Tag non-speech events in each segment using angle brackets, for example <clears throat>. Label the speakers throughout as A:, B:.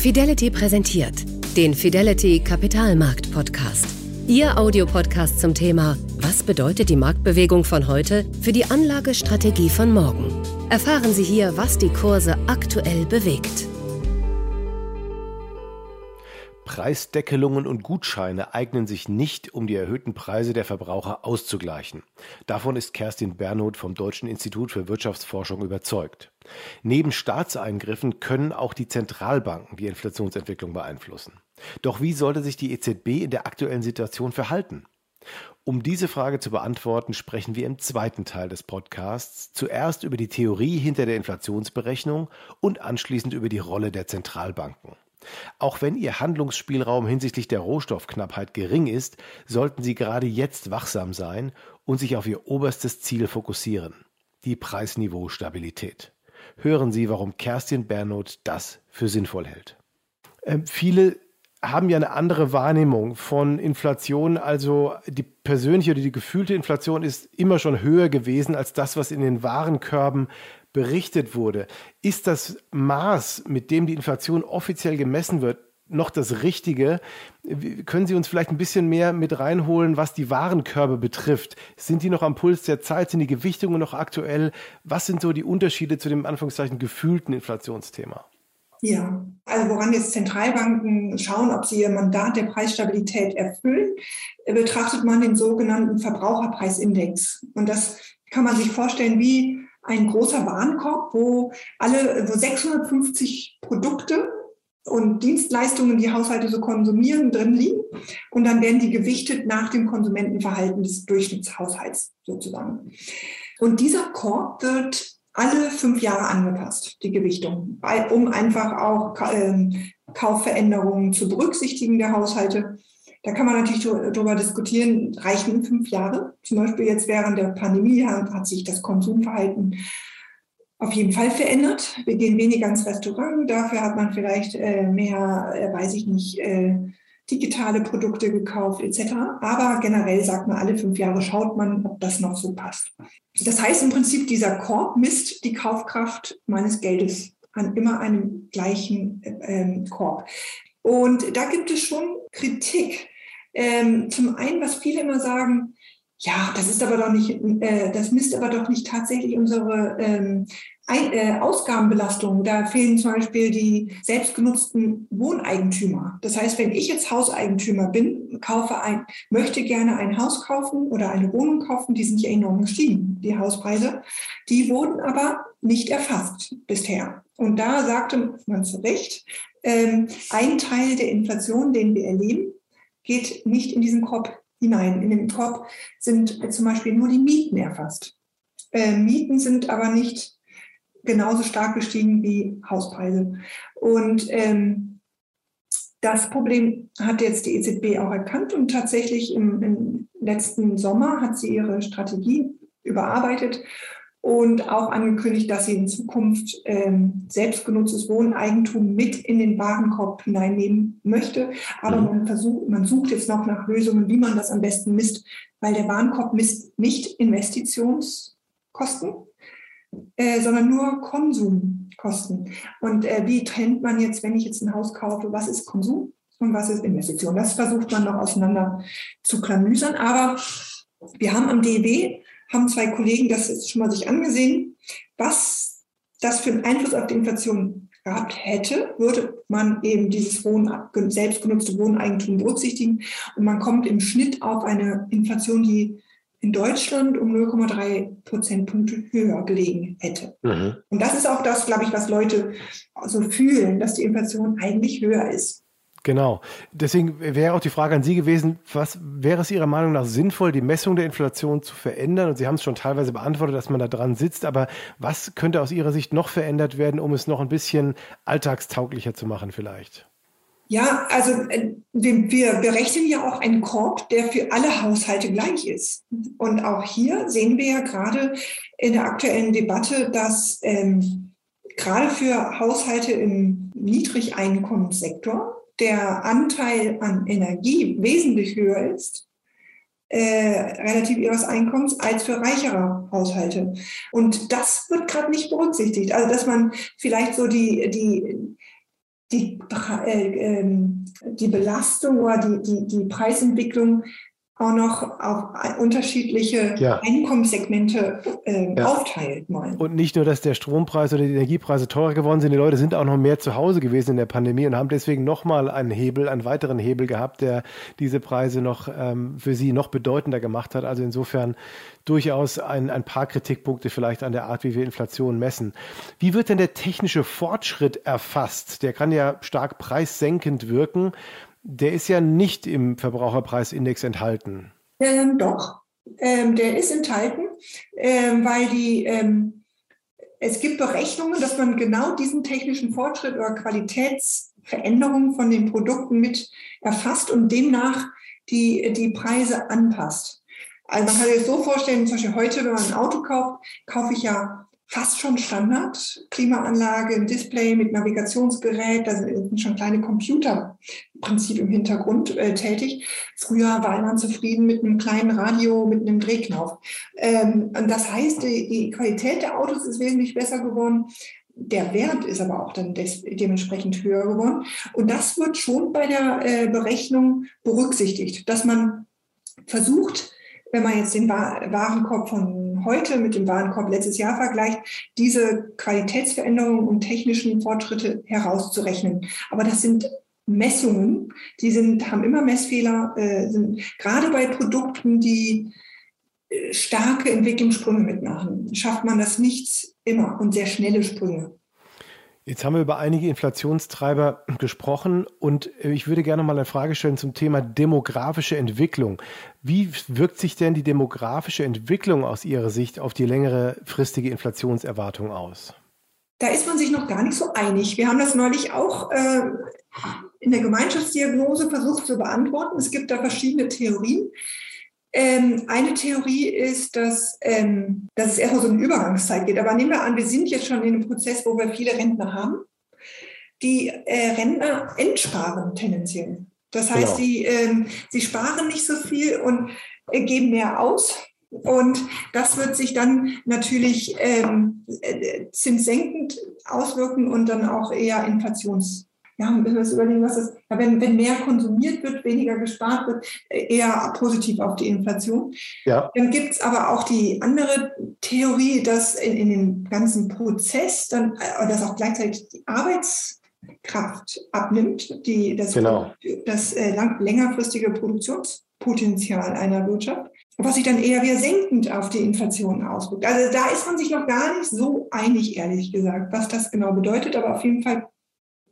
A: Fidelity präsentiert den Fidelity Kapitalmarkt Podcast. Ihr Audiopodcast zum Thema Was bedeutet die Marktbewegung von heute für die Anlagestrategie von morgen? Erfahren Sie hier, was die Kurse aktuell bewegt.
B: Preisdeckelungen und Gutscheine eignen sich nicht, um die erhöhten Preise der Verbraucher auszugleichen. Davon ist Kerstin Bernot vom Deutschen Institut für Wirtschaftsforschung überzeugt. Neben Staatseingriffen können auch die Zentralbanken die Inflationsentwicklung beeinflussen. Doch wie sollte sich die EZB in der aktuellen Situation verhalten? Um diese Frage zu beantworten, sprechen wir im zweiten Teil des Podcasts zuerst über die Theorie hinter der Inflationsberechnung und anschließend über die Rolle der Zentralbanken. Auch wenn Ihr Handlungsspielraum hinsichtlich der Rohstoffknappheit gering ist, sollten Sie gerade jetzt wachsam sein und sich auf Ihr oberstes Ziel fokussieren, die Preisniveaustabilität. Hören Sie, warum Kerstin Bernot das für sinnvoll hält. Ähm, viele haben ja eine andere Wahrnehmung von Inflation. Also die persönliche oder die gefühlte Inflation ist immer schon höher gewesen als das, was in den Warenkörben berichtet wurde. Ist das Maß, mit dem die Inflation offiziell gemessen wird, noch das Richtige? Können Sie uns vielleicht ein bisschen mehr mit reinholen, was die Warenkörbe betrifft? Sind die noch am Puls der Zeit? Sind die Gewichtungen noch aktuell? Was sind so die Unterschiede zu dem Anführungszeichen gefühlten Inflationsthema?
C: Ja, also woran jetzt Zentralbanken schauen, ob sie ihr Mandat der Preisstabilität erfüllen, betrachtet man den sogenannten Verbraucherpreisindex. Und das kann man sich vorstellen wie ein großer Warenkorb, wo alle, wo 650 Produkte und Dienstleistungen, die Haushalte so konsumieren, drin liegen. Und dann werden die gewichtet nach dem Konsumentenverhalten des Durchschnittshaushalts sozusagen. Und dieser Korb wird alle fünf Jahre angepasst, die Gewichtung, um einfach auch ähm, Kaufveränderungen zu berücksichtigen der Haushalte. Da kann man natürlich darüber diskutieren, reichen fünf Jahre? Zum Beispiel jetzt während der Pandemie hat sich das Konsumverhalten auf jeden Fall verändert. Wir gehen weniger ins Restaurant, dafür hat man vielleicht äh, mehr, äh, weiß ich nicht, äh, digitale Produkte gekauft etc. Aber generell sagt man, alle fünf Jahre schaut man, ob das noch so passt. Das heißt im Prinzip, dieser Korb misst die Kaufkraft meines Geldes an immer einem gleichen ähm, Korb. Und da gibt es schon Kritik. Ähm, zum einen, was viele immer sagen, ja, das ist aber doch nicht, äh, das misst aber doch nicht tatsächlich unsere ähm, Ein äh, Ausgabenbelastung. Da fehlen zum Beispiel die selbstgenutzten Wohneigentümer. Das heißt, wenn ich jetzt Hauseigentümer bin, kaufe ein, möchte gerne ein Haus kaufen oder eine Wohnung kaufen, die sind ja enorm gestiegen, die Hauspreise. Die wurden aber nicht erfasst bisher. Und da sagte man zu Recht, ähm, ein Teil der Inflation, den wir erleben, geht nicht in diesen Korb hinein. In den Korb sind zum Beispiel nur die Mieten erfasst. Äh, Mieten sind aber nicht genauso stark gestiegen wie Hauspreise. Und ähm, das Problem hat jetzt die EZB auch erkannt und tatsächlich im, im letzten Sommer hat sie ihre Strategie überarbeitet und auch angekündigt, dass sie in Zukunft ähm, selbstgenutztes Wohneigentum mit in den Warenkorb hineinnehmen möchte. Aber mhm. man versucht, man sucht jetzt noch nach Lösungen, wie man das am besten misst, weil der Warenkorb misst nicht Investitionskosten, äh, sondern nur Konsumkosten. Und äh, wie trennt man jetzt, wenn ich jetzt ein Haus kaufe, was ist Konsum und was ist Investition? Das versucht man noch auseinander zu klamüsern. Aber wir haben am DEW haben zwei Kollegen das jetzt schon mal sich angesehen, was das für einen Einfluss auf die Inflation gehabt hätte, würde man eben dieses Wohn selbstgenutzte Wohneigentum berücksichtigen und man kommt im Schnitt auf eine Inflation, die in Deutschland um 0,3 Prozentpunkte höher gelegen hätte. Mhm. Und das ist auch das, glaube ich, was Leute so fühlen, dass die Inflation eigentlich höher ist.
B: Genau. Deswegen wäre auch die Frage an Sie gewesen, was wäre es Ihrer Meinung nach sinnvoll, die Messung der Inflation zu verändern? Und Sie haben es schon teilweise beantwortet, dass man da dran sitzt, aber was könnte aus Ihrer Sicht noch verändert werden, um es noch ein bisschen alltagstauglicher zu machen vielleicht?
C: Ja, also äh, wir berechnen ja auch einen Korb, der für alle Haushalte gleich ist. Und auch hier sehen wir ja gerade in der aktuellen Debatte, dass ähm, gerade für Haushalte im Niedrigeinkommenssektor der Anteil an Energie wesentlich höher ist, äh, relativ ihres Einkommens, als für reichere Haushalte. Und das wird gerade nicht berücksichtigt. Also dass man vielleicht so die, die die, äh, ähm, die Belastung oder die, die, die Preisentwicklung auch noch auf unterschiedliche ja. Einkommenssegmente äh, ja. aufteilt. Mal.
B: Und nicht nur, dass der Strompreis oder die Energiepreise teurer geworden sind, die Leute sind auch noch mehr zu Hause gewesen in der Pandemie und haben deswegen nochmal einen Hebel, einen weiteren Hebel gehabt, der diese Preise noch ähm, für sie noch bedeutender gemacht hat. Also insofern durchaus ein, ein paar Kritikpunkte vielleicht an der Art, wie wir Inflation messen. Wie wird denn der technische Fortschritt erfasst? Der kann ja stark preissenkend wirken der ist ja nicht im Verbraucherpreisindex enthalten.
C: Ähm, doch, ähm, der ist enthalten, ähm, weil die, ähm, es gibt Berechnungen, dass man genau diesen technischen Fortschritt oder Qualitätsveränderungen von den Produkten mit erfasst und demnach die, die Preise anpasst. Also man kann sich das so vorstellen, zum Beispiel heute, wenn man ein Auto kauft, kaufe ich ja fast schon Standard. Klimaanlage, ein Display mit Navigationsgerät, da sind schon kleine Computer im Prinzip im Hintergrund äh, tätig. Früher war man zufrieden mit einem kleinen Radio, mit einem Drehknopf. Ähm, und das heißt, die, die, Qualität der Autos ist wesentlich besser geworden. Der Wert ist aber auch dann des, dementsprechend höher geworden. Und das wird schon bei der äh, Berechnung berücksichtigt, dass man versucht, wenn man jetzt den Warenkorb von heute mit dem Warenkorb letztes Jahr vergleicht, diese Qualitätsveränderungen und technischen Fortschritte herauszurechnen. Aber das sind Messungen, die sind, haben immer Messfehler, äh, sind gerade bei Produkten, die äh, starke Entwicklungssprünge mitmachen, schafft man das nicht immer und sehr schnelle Sprünge.
B: Jetzt haben wir über einige Inflationstreiber gesprochen und ich würde gerne mal eine Frage stellen zum Thema demografische Entwicklung. Wie wirkt sich denn die demografische Entwicklung aus Ihrer Sicht auf die längere fristige Inflationserwartung aus?
C: Da ist man sich noch gar nicht so einig. Wir haben das neulich auch äh, in der Gemeinschaftsdiagnose versucht zu beantworten. Es gibt da verschiedene Theorien. Ähm, eine Theorie ist, dass, ähm, dass es erstmal so eine Übergangszeit geht. Aber nehmen wir an, wir sind jetzt schon in einem Prozess, wo wir viele Rentner haben. Die äh, Rentner entsparen tendenziell. Das heißt, genau. sie, ähm, sie sparen nicht so viel und äh, geben mehr aus. Und das wird sich dann natürlich ähm, äh, zinssenkend auswirken und dann auch eher inflations ja, müssen wir uns überlegen, was das, ja, wenn, wenn mehr konsumiert wird, weniger gespart wird, eher positiv auf die Inflation. Ja. Dann gibt es aber auch die andere Theorie, dass in, in dem ganzen Prozess dann, äh, dass auch gleichzeitig die Arbeitskraft abnimmt, die, das, genau. das äh, lang, längerfristige Produktionspotenzial einer Wirtschaft was sich dann eher wieder senkend auf die Inflation auswirkt. Also da ist man sich noch gar nicht so einig, ehrlich gesagt, was das genau bedeutet, aber auf jeden Fall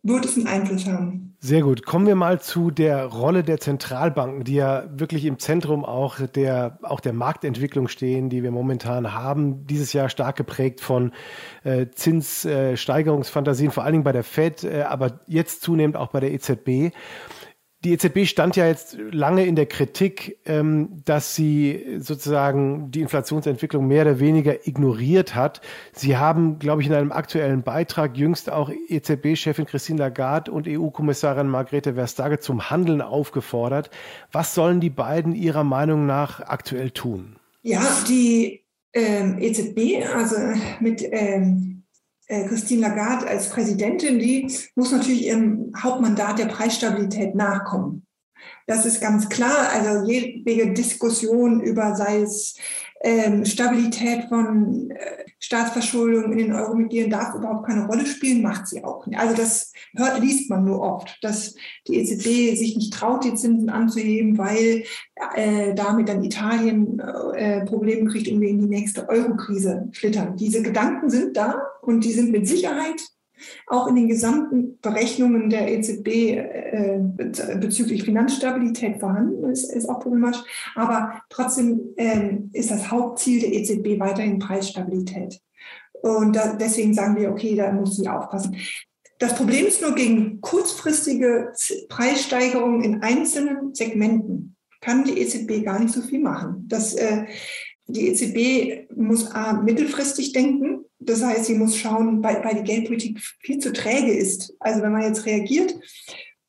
C: wird es einen Einfluss haben.
B: Sehr gut. Kommen wir mal zu der Rolle der Zentralbanken, die ja wirklich im Zentrum auch der, auch der Marktentwicklung stehen, die wir momentan haben. Dieses Jahr stark geprägt von äh, Zinssteigerungsfantasien, äh, vor allen Dingen bei der Fed, äh, aber jetzt zunehmend auch bei der EZB. Die EZB stand ja jetzt lange in der Kritik, ähm, dass sie sozusagen die Inflationsentwicklung mehr oder weniger ignoriert hat. Sie haben, glaube ich, in einem aktuellen Beitrag jüngst auch EZB-Chefin Christine Lagarde und EU-Kommissarin Margrethe Vestager zum Handeln aufgefordert. Was sollen die beiden Ihrer Meinung nach aktuell tun?
C: Ja, die ähm, EZB, also mit ähm äh, Christine Lagarde als Präsidentin, die muss natürlich ihrem Hauptmandat der Preisstabilität nachkommen. Das ist ganz klar. Also jede Diskussion über sei es ähm, Stabilität von äh, Staatsverschuldung in den Euromitgliedern darf überhaupt keine Rolle spielen, macht sie auch nicht. Also das hört, liest man nur oft, dass die EZB sich nicht traut, die Zinsen anzuheben, weil äh, damit dann Italien äh, Probleme kriegt und wir in die nächste Eurokrise schlittern. Diese Gedanken sind da und die sind mit Sicherheit auch in den gesamten Berechnungen der EZB äh, bezüglich Finanzstabilität vorhanden, ist, ist auch problematisch. Aber trotzdem äh, ist das Hauptziel der EZB weiterhin Preisstabilität. Und da, deswegen sagen wir, okay, da muss sie aufpassen. Das Problem ist nur gegen kurzfristige Preissteigerungen in einzelnen Segmenten kann die EZB gar nicht so viel machen. Das, äh, die EZB muss A, mittelfristig denken das heißt, sie muss schauen, weil, weil die Geldpolitik viel zu träge ist. Also wenn man jetzt reagiert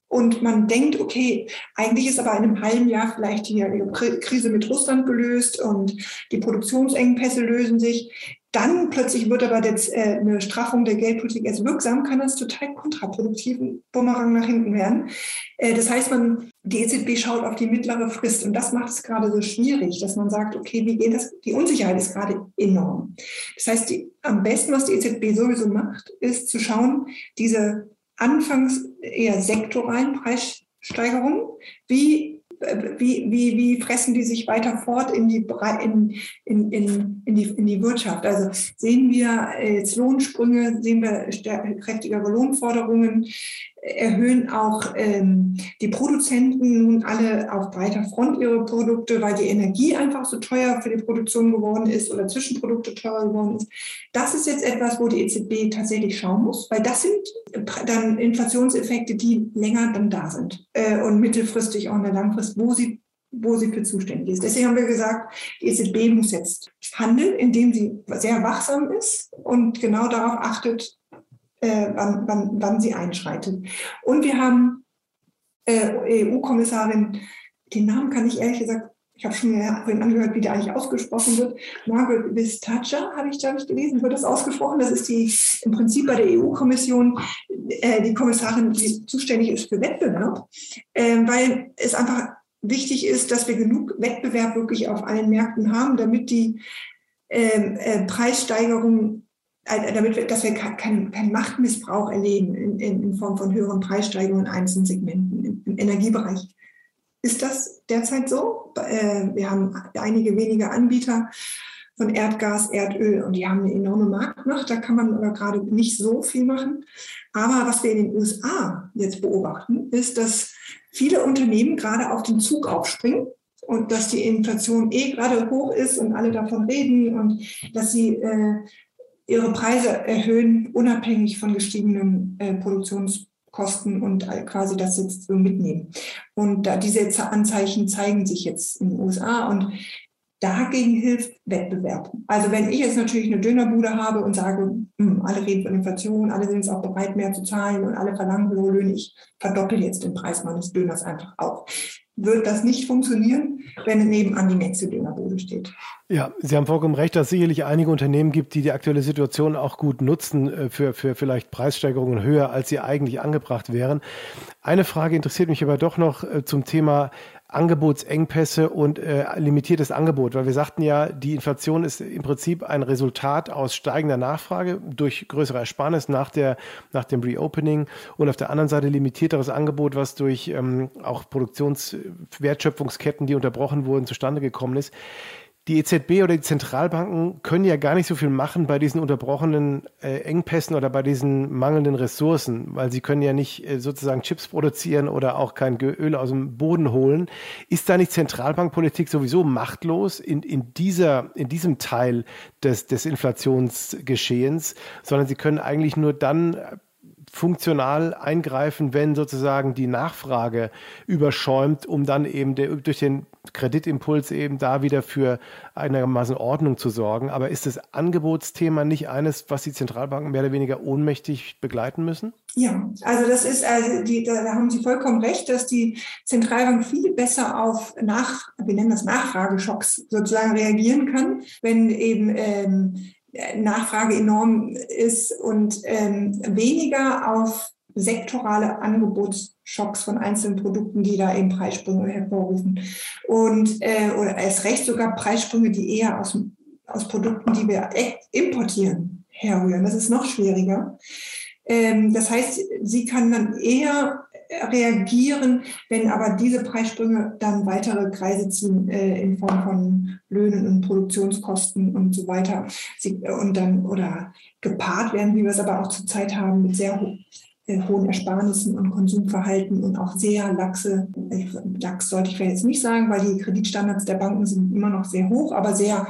C: und man denkt, okay, eigentlich ist aber in einem halben Jahr vielleicht die Krise mit Russland gelöst und die Produktionsengpässe lösen sich, dann plötzlich wird aber jetzt äh, eine Straffung der Geldpolitik erst wirksam, kann das total kontraproduktiven Bumerang nach hinten werden. Äh, das heißt, man, die EZB schaut auf die mittlere Frist und das macht es gerade so schwierig, dass man sagt, okay, wie geht das? Die Unsicherheit ist gerade enorm. Das heißt, die, am besten, was die EZB sowieso macht, ist zu schauen, diese anfangs eher sektoralen Preissteigerungen, wie wie, wie, wie fressen die sich weiter fort in die, in, in, in, in, die, in die Wirtschaft? Also sehen wir jetzt Lohnsprünge, sehen wir kräftigere Lohnforderungen, erhöhen auch ähm, die Produzenten nun alle auf breiter Front ihre Produkte, weil die Energie einfach so teuer für die Produktion geworden ist oder Zwischenprodukte teurer geworden ist. Das ist jetzt etwas, wo die EZB tatsächlich schauen muss, weil das sind dann Inflationseffekte, die länger dann da sind äh, und mittelfristig auch in der Langfrist, wo sie wo sie für zuständig ist. Deswegen haben wir gesagt, die EZB muss jetzt handeln, indem sie sehr wachsam ist und genau darauf achtet, äh, wann, wann, wann sie einschreitet. Und wir haben äh, EU-Kommissarin, den Namen kann ich ehrlich gesagt, ich habe schon vorhin angehört, wie der eigentlich ausgesprochen wird. Margaret Vestager habe ich, glaube ich, gelesen, wird das ausgesprochen. Das ist die im Prinzip bei der EU-Kommission äh, die Kommissarin, die zuständig ist für Wettbewerb, äh, weil es einfach wichtig ist, dass wir genug Wettbewerb wirklich auf allen Märkten haben, damit die ähm, äh, Preissteigerung äh, damit wir, dass wir keinen kein Machtmissbrauch erleben in, in, Form von höheren Preissteigerungen in einzelnen Segmenten im, im Energiebereich. Ist das derzeit so? Äh, wir haben einige wenige Anbieter von Erdgas, Erdöl und die haben eine enorme Marktmacht. Da kann man aber gerade nicht so viel machen. Aber was wir in den USA jetzt beobachten, ist, dass viele Unternehmen gerade auf den Zug aufspringen und dass die Inflation eh gerade hoch ist und alle davon reden und dass sie äh, ihre Preise erhöhen, unabhängig von gestiegenen äh, Produktionskosten und quasi das jetzt so mitnehmen. Und da diese Anzeichen zeigen sich jetzt in den USA und dagegen hilft Wettbewerb. Also wenn ich jetzt natürlich eine Dönerbude habe und sage, mh, hm, alle reden von Inflation, alle sind es auch bereit, mehr zu zahlen und alle verlangen hohe Löhne, ich verdoppel jetzt den Preis meines Döners einfach auch wird das nicht funktionieren, wenn nebenan die nächste Dönerbude steht.
B: Ja, Sie haben vollkommen recht, dass es sicherlich einige Unternehmen gibt, die die aktuelle Situation auch gut nutzen äh, für, für vielleicht Preissteigerungen höher, als sie eigentlich angebracht wären. Eine Frage interessiert mich aber doch noch äh, zum Thema Angebotsengpässe und äh, limitiertes Angebot, weil wir sagten ja, die Inflation ist im Prinzip ein Resultat aus steigender Nachfrage durch größere Ersparnis nach, der, nach dem Reopening und auf der anderen Seite limitierteres Angebot, was durch ähm, auch Produktionswertschöpfungsketten, die unterbrochen wurden, zustande gekommen ist die EZB oder die Zentralbanken können ja gar nicht so viel machen bei diesen unterbrochenen äh, Engpässen oder bei diesen mangelnden Ressourcen, weil sie können ja nicht äh, sozusagen Chips produzieren oder auch kein Öl aus dem Boden holen. Ist da nicht Zentralbankpolitik sowieso machtlos in, in, dieser, in diesem Teil des, des Inflationsgeschehens, sondern sie können eigentlich nur dann funktional eingreifen, wenn sozusagen die Nachfrage überschäumt, um dann eben der, durch den Kreditimpuls eben da wieder für einigermaßen Ordnung zu sorgen. Aber ist das Angebotsthema nicht eines, was die Zentralbanken mehr oder weniger ohnmächtig begleiten müssen?
C: Ja, also das ist, also die, da haben Sie vollkommen recht, dass die Zentralbank viel besser auf Nach, wir nennen das Nachfrageschocks sozusagen reagieren kann, wenn eben ähm, Nachfrage enorm ist und ähm, weniger auf sektorale Angebotsschocks von einzelnen Produkten, die da eben Preissprünge hervorrufen. Und äh, oder erst recht sogar Preissprünge, die eher aus, aus Produkten, die wir importieren, herrühren. Das ist noch schwieriger. Ähm, das heißt, sie kann dann eher reagieren, wenn aber diese Preissprünge dann weitere Kreise ziehen äh, in Form von Löhnen und Produktionskosten und so weiter. Sie, und dann oder gepaart werden, wie wir es aber auch zurzeit haben, mit sehr äh, hohen Ersparnissen und Konsumverhalten und auch sehr laxe, lax sollte ich jetzt nicht sagen, weil die Kreditstandards der Banken sind immer noch sehr hoch, aber sehr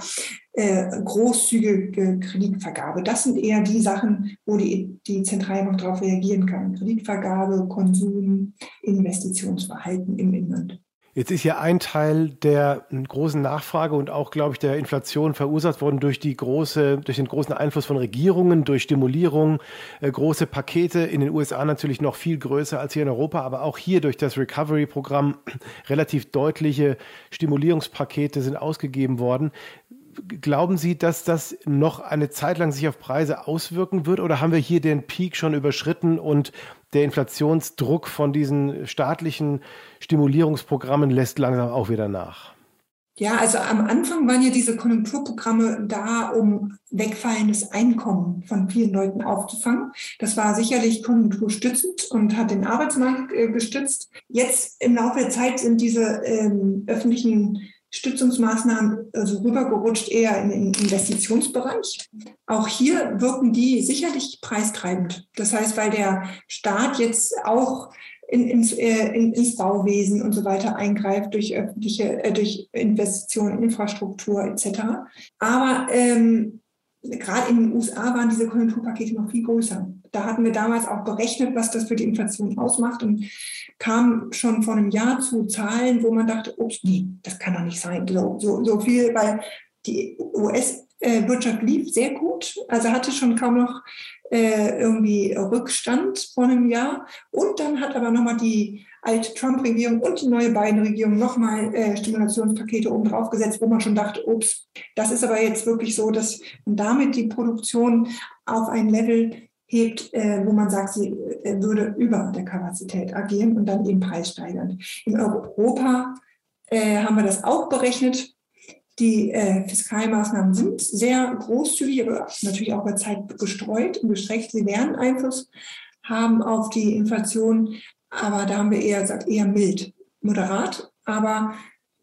C: äh, großzügige Kreditvergabe. Das sind eher die Sachen, wo die, die Zentralbank darauf reagieren kann. Kreditvergabe, Konsum, Investitionsverhalten im Inland.
B: Jetzt ist ja ein Teil der großen Nachfrage und auch, glaube ich, der Inflation verursacht worden durch die große, durch den großen Einfluss von Regierungen, durch Stimulierung, äh, große Pakete in den USA natürlich noch viel größer als hier in Europa, aber auch hier durch das Recovery-Programm <clears throat> relativ deutliche Stimulierungspakete sind ausgegeben worden. glauben Sie, dass das noch eine Zeit lang sich auf Preise auswirken wird oder haben wir hier den Peak schon überschritten und der Inflationsdruck von diesen staatlichen Stimulierungsprogrammen lässt langsam auch wieder nach?
C: Ja, also am Anfang waren ja diese Konjunkturprogramme da, um wegfallendes Einkommen von vielen Leuten aufzufangen. Das war sicherlich konjunkturstützend und hat den Arbeitsmarkt äh, gestützt. Jetzt im Laufe der Zeit sind diese ähm, öffentlichen Stützungsmaßnahmen also rübergerutscht eher in den Investitionsbereich. Auch hier wirken die sicherlich preistreibend. Das heißt, weil der Staat jetzt auch in, ins, äh, in, ins Bauwesen und so weiter eingreift durch öffentliche, äh, durch Investitionen in Infrastruktur etc. Aber ähm, gerade in den USA waren diese Konjunkturpakete noch viel größer. Da hatten wir damals auch berechnet, was das für die Inflation ausmacht und kam schon vor einem Jahr zu Zahlen, wo man dachte, ups, nee, das kann doch nicht sein. So, so, so viel, weil die US-Wirtschaft lief sehr gut, also hatte schon kaum noch äh, irgendwie Rückstand vor einem Jahr. Und dann hat aber nochmal die alte Trump-Regierung und die neue Biden-Regierung nochmal äh, Stimulationspakete oben drauf gesetzt, wo man schon dachte, ups, das ist aber jetzt wirklich so, dass damit die Produktion auf ein Level hebt, äh, wo man sagt, sie äh, würde über der Kapazität agieren und dann eben preissteigernd. In Europa äh, haben wir das auch berechnet. Die äh, Fiskalmaßnahmen sind sehr großzügig, aber natürlich auch über Zeit gestreut und gestreckt. Sie werden Einfluss haben auf die Inflation, aber da haben wir eher gesagt, eher mild, moderat. Aber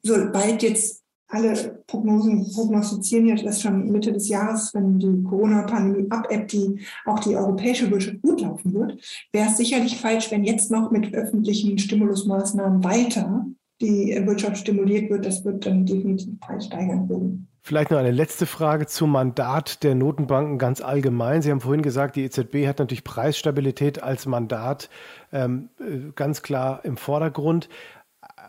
C: sobald jetzt alle Prognosen prognostizieren ja, dass schon Mitte des Jahres, wenn die Corona-Pandemie abebbt, die auch die europäische Wirtschaft gut laufen wird, wäre es sicherlich falsch, wenn jetzt noch mit öffentlichen Stimulusmaßnahmen weiter die Wirtschaft stimuliert wird, das wird dann definitiv preissteigern würden.
B: Vielleicht noch eine letzte Frage zum Mandat der Notenbanken ganz allgemein. Sie haben vorhin gesagt, die EZB hat natürlich Preisstabilität als Mandat ähm, äh, ganz klar im Vordergrund.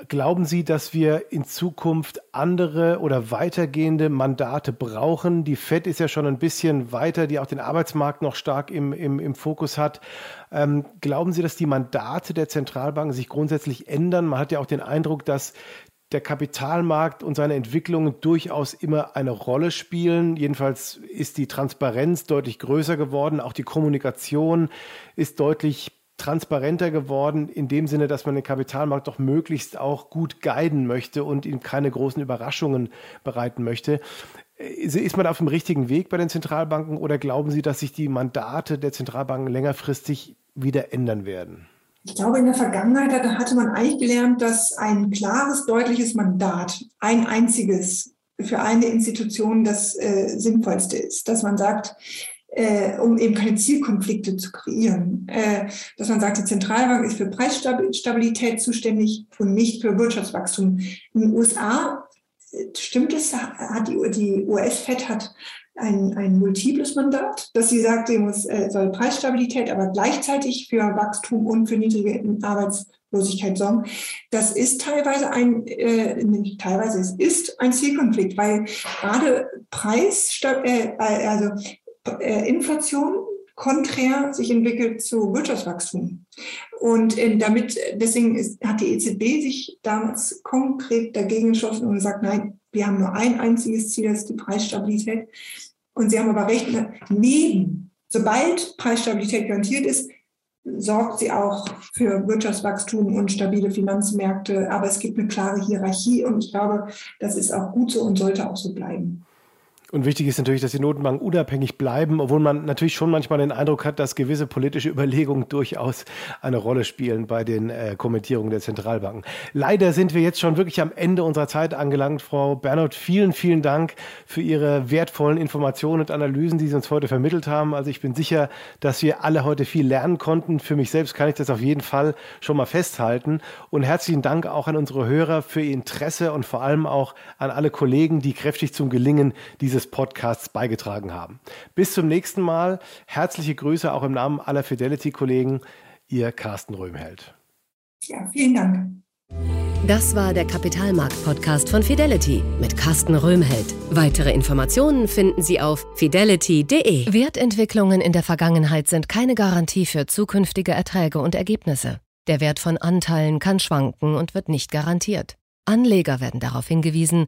B: Glauben Sie, dass wir in Zukunft andere oder weitergehende Mandate brauchen? Die FED ist ja schon ein bisschen weiter, die auch den Arbeitsmarkt noch stark im, im, im Fokus hat. Ähm, glauben Sie, dass die Mandate der Zentralbanken sich grundsätzlich ändern? Man hat ja auch den Eindruck, dass der Kapitalmarkt und seine Entwicklungen durchaus immer eine Rolle spielen. Jedenfalls ist die Transparenz deutlich größer geworden. Auch die Kommunikation ist deutlich transparenter geworden, in dem Sinne, dass man den Kapitalmarkt doch möglichst auch gut guiden möchte und ihm keine großen Überraschungen bereiten möchte. Äh, ist man auf dem richtigen Weg bei den Zentralbanken oder glauben Sie, dass sich die Mandate der Zentralbanken längerfristig wieder ändern werden?
C: Ich glaube, in der Vergangenheit hatte man eigentlich gelernt, dass ein klares, deutliches Mandat, ein einziges für eine Institution das äh, Sinnvollste ist. Dass man sagt, äh, um eben keine Zielkonflikte zu kreieren. Äh, dass man sagt, die Zentralbank ist für Preisstabilität zuständig und nicht für Wirtschaftswachstum. In den USA äh, stimmt es, hat die, die US-Fed hat ein, ein multiples Mandat, dass sie sagt, sie muss, äh, soll Preisstabilität, aber gleichzeitig für Wachstum und für niedrige Arbeitslosigkeit sorgen. Das ist teilweise ein, äh, nicht teilweise, es ist ein Zielkonflikt, weil gerade Preis, äh, also äh, Inflation konträr sich entwickelt zu Wirtschaftswachstum. Und äh, damit, deswegen ist, hat die EZB sich damals konkret dagegen geschossen und gesagt, nein, wir haben nur ein einziges Ziel, das ist die Preisstabilität. Und Sie haben aber recht, ne, neben, sobald Preisstabilität garantiert ist, sorgt sie auch für Wirtschaftswachstum und stabile Finanzmärkte. Aber es gibt eine klare Hierarchie und ich glaube, das ist auch gut so und sollte auch so bleiben.
B: Und wichtig ist natürlich, dass die Notenbanken unabhängig bleiben, obwohl man natürlich schon manchmal den Eindruck hat, dass gewisse politische Überlegungen durchaus eine Rolle spielen bei den äh, Kommentierungen der Zentralbanken. Leider sind wir jetzt schon wirklich am Ende unserer Zeit angelangt. Frau Bernhardt, vielen, vielen Dank für Ihre wertvollen Informationen und Analysen, die Sie uns heute vermittelt haben. Also ich bin sicher, dass wir alle heute viel lernen konnten. Für mich selbst kann ich das auf jeden Fall schon mal festhalten. Und herzlichen Dank auch an unsere Hörer für Ihr Interesse und vor allem auch an alle Kollegen, die kräftig zum Gelingen dieses dieses Podcasts beigetragen haben. Bis zum nächsten Mal. Herzliche Grüße auch im Namen aller Fidelity-Kollegen. Ihr Carsten Röhmheld.
C: Ja, vielen Dank.
A: Das war der Kapitalmarkt-Podcast von Fidelity mit Carsten Röhmheld. Weitere Informationen finden Sie auf fidelity.de. Wertentwicklungen in der Vergangenheit sind keine Garantie für zukünftige Erträge und Ergebnisse. Der Wert von Anteilen kann schwanken und wird nicht garantiert. Anleger werden darauf hingewiesen,